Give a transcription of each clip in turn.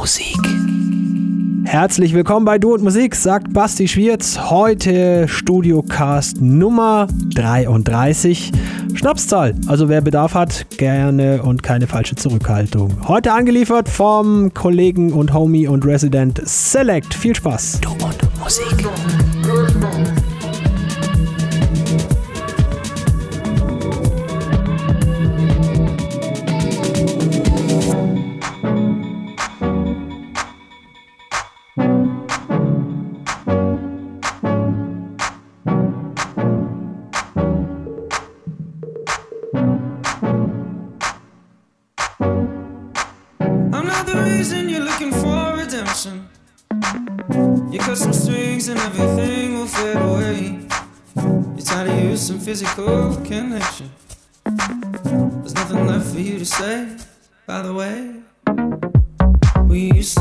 Musik. Herzlich willkommen bei Du und Musik, sagt Basti Schwierz. Heute Studiocast Nummer 33. Schnapszahl, also wer Bedarf hat, gerne und keine falsche Zurückhaltung. Heute angeliefert vom Kollegen und Homie und Resident Select. Viel Spaß. Du und Musik. Physical connection. There's nothing left for you to say, by the way. We used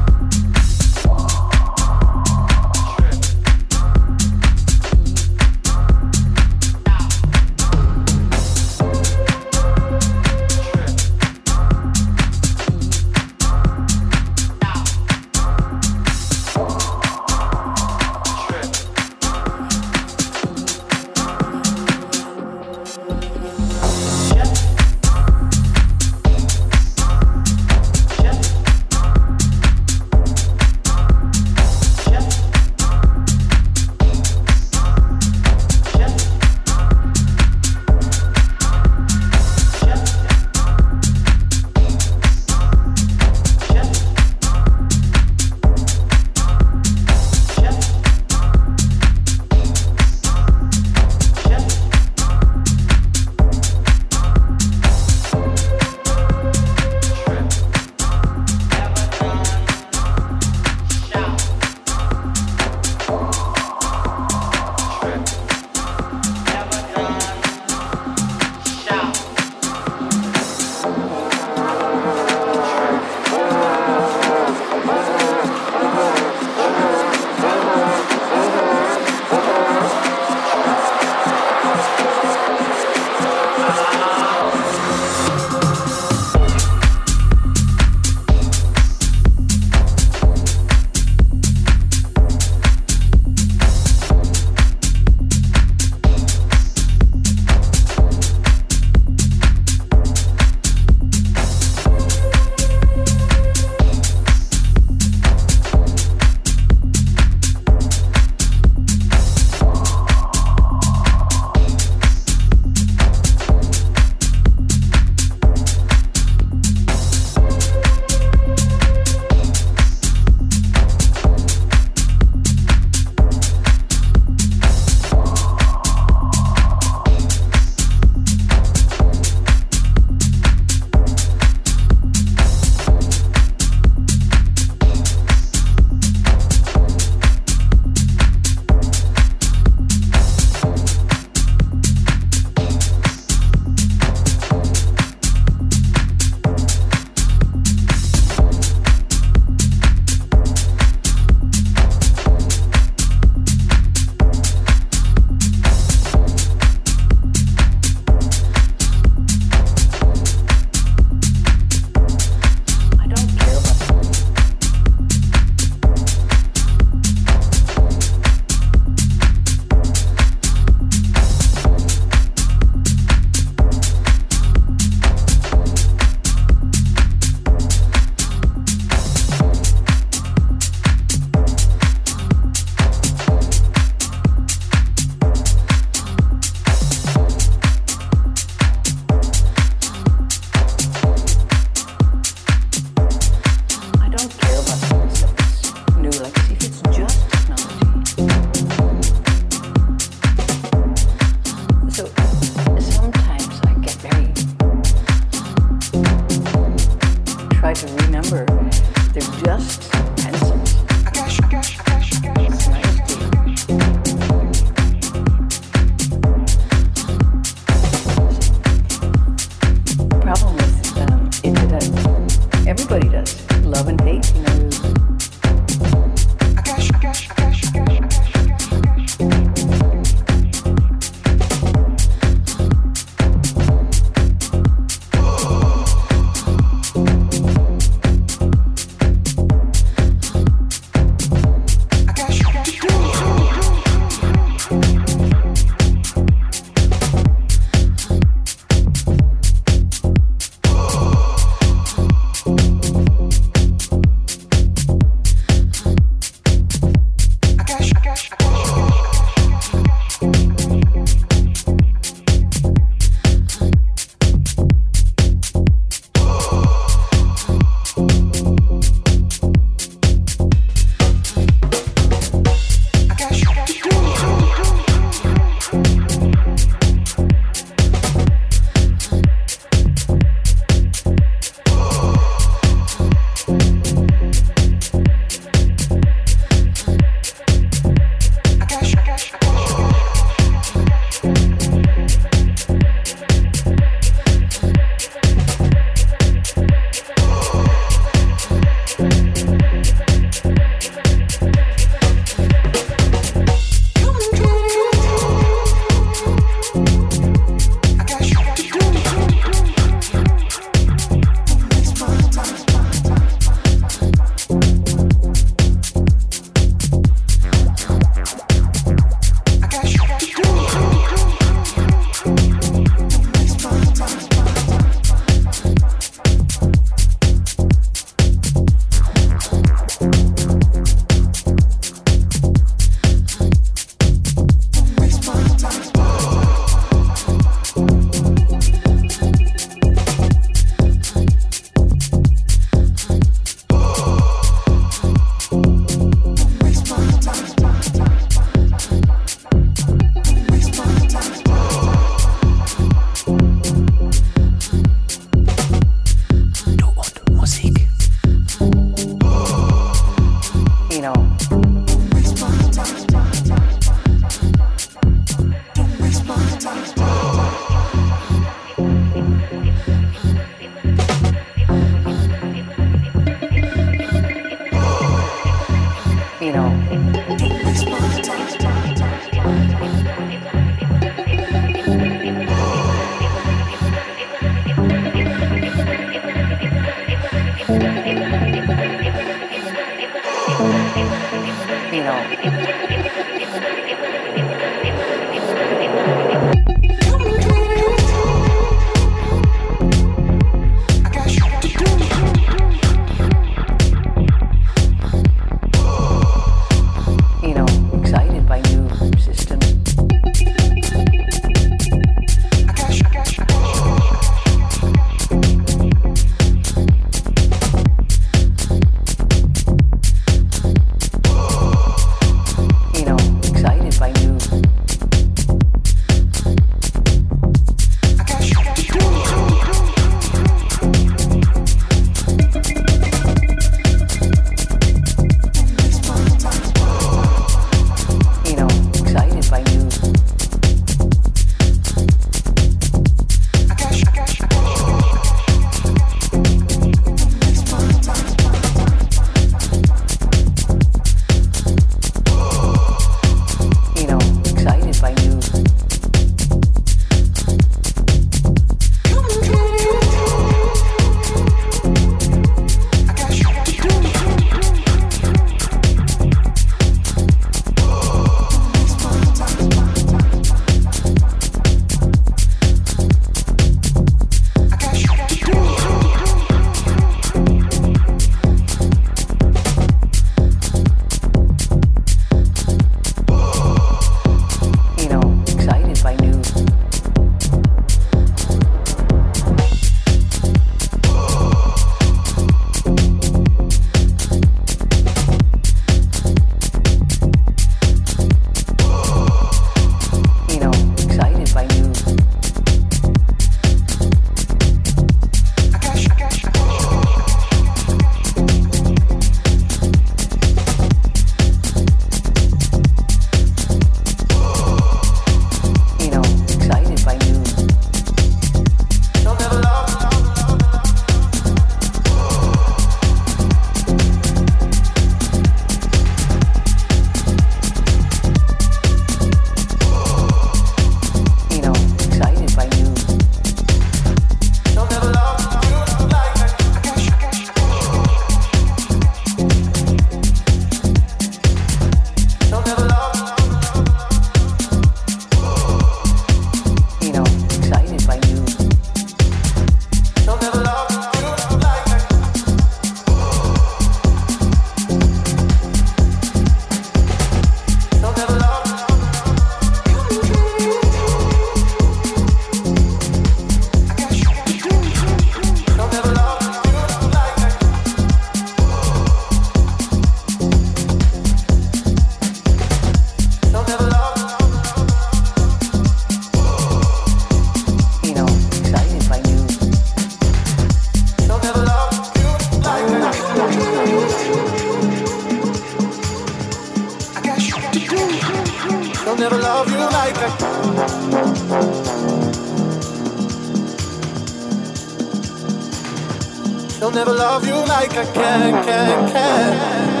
like I can, can, can.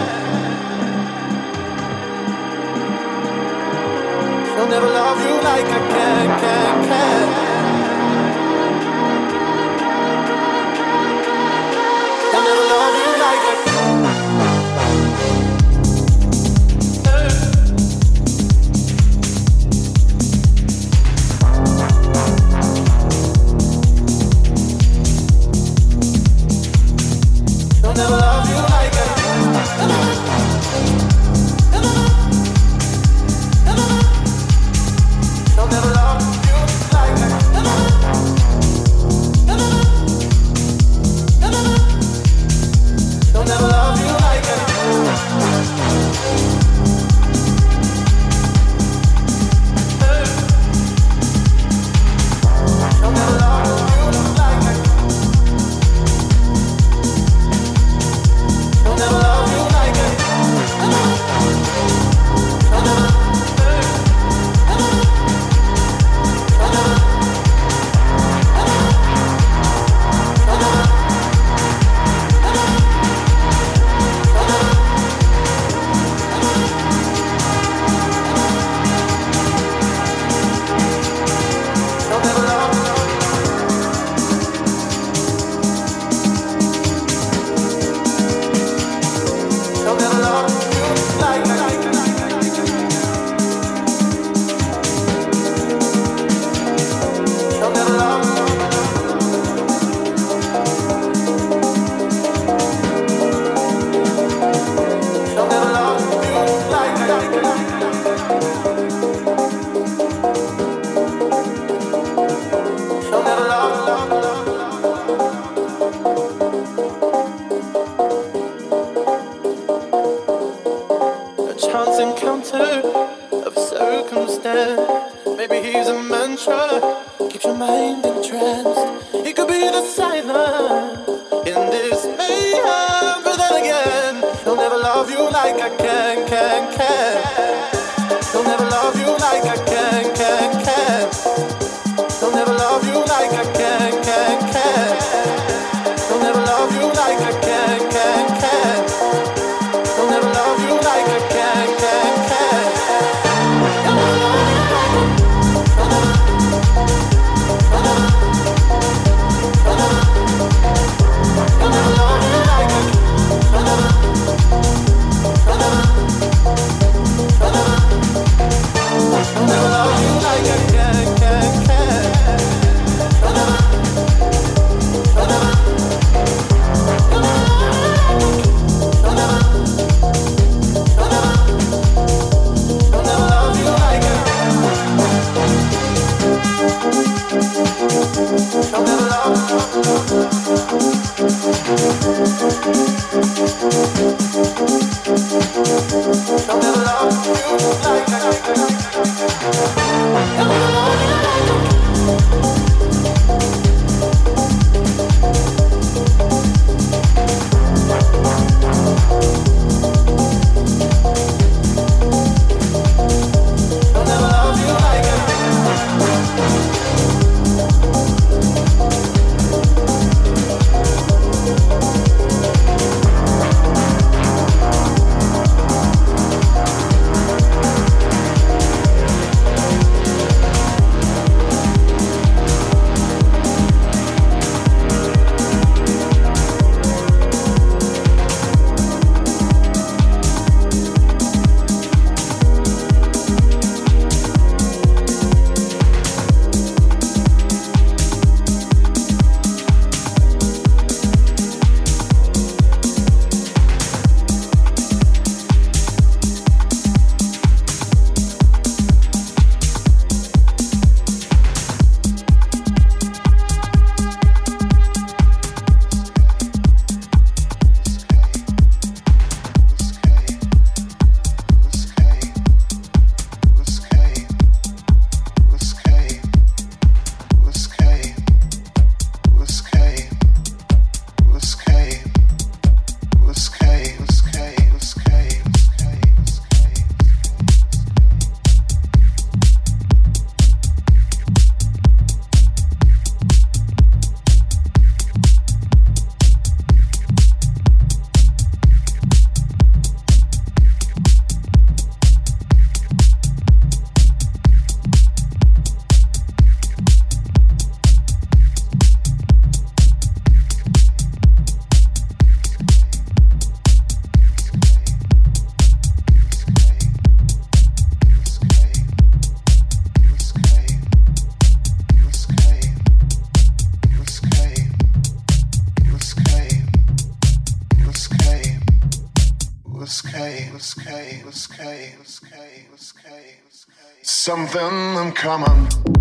counter of circumstance. Maybe he's a mantra, keeps your mind entranced. He could be the silence in this mayhem, but then again, he'll never love you like I can, can, can. He'll never love you. something I'm coming.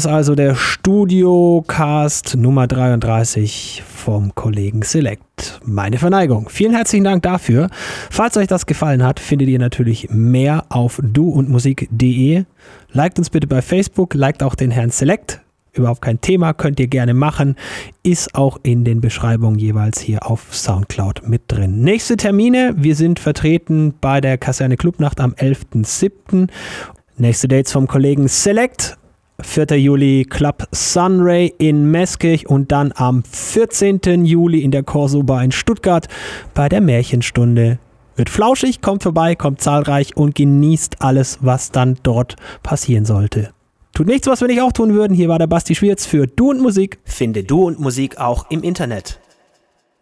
das also der Studiocast Nummer 33 vom Kollegen Select. Meine Verneigung. Vielen herzlichen Dank dafür. Falls euch das gefallen hat, findet ihr natürlich mehr auf duundmusik.de. Liked uns bitte bei Facebook, liked auch den Herrn Select. Überhaupt kein Thema, könnt ihr gerne machen. Ist auch in den Beschreibungen jeweils hier auf Soundcloud mit drin. Nächste Termine, wir sind vertreten bei der Kaserne Clubnacht am 11.07. Nächste Dates vom Kollegen Select 4. Juli Club Sunray in Meßkirch und dann am 14. Juli in der Corso Bar in Stuttgart bei der Märchenstunde. Wird flauschig, kommt vorbei, kommt zahlreich und genießt alles, was dann dort passieren sollte. Tut nichts, was wir nicht auch tun würden. Hier war der Basti Schwierz für Du und Musik. Finde Du und Musik auch im Internet.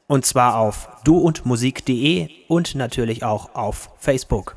Und zwar auf duundmusik.de und natürlich auch auf Facebook.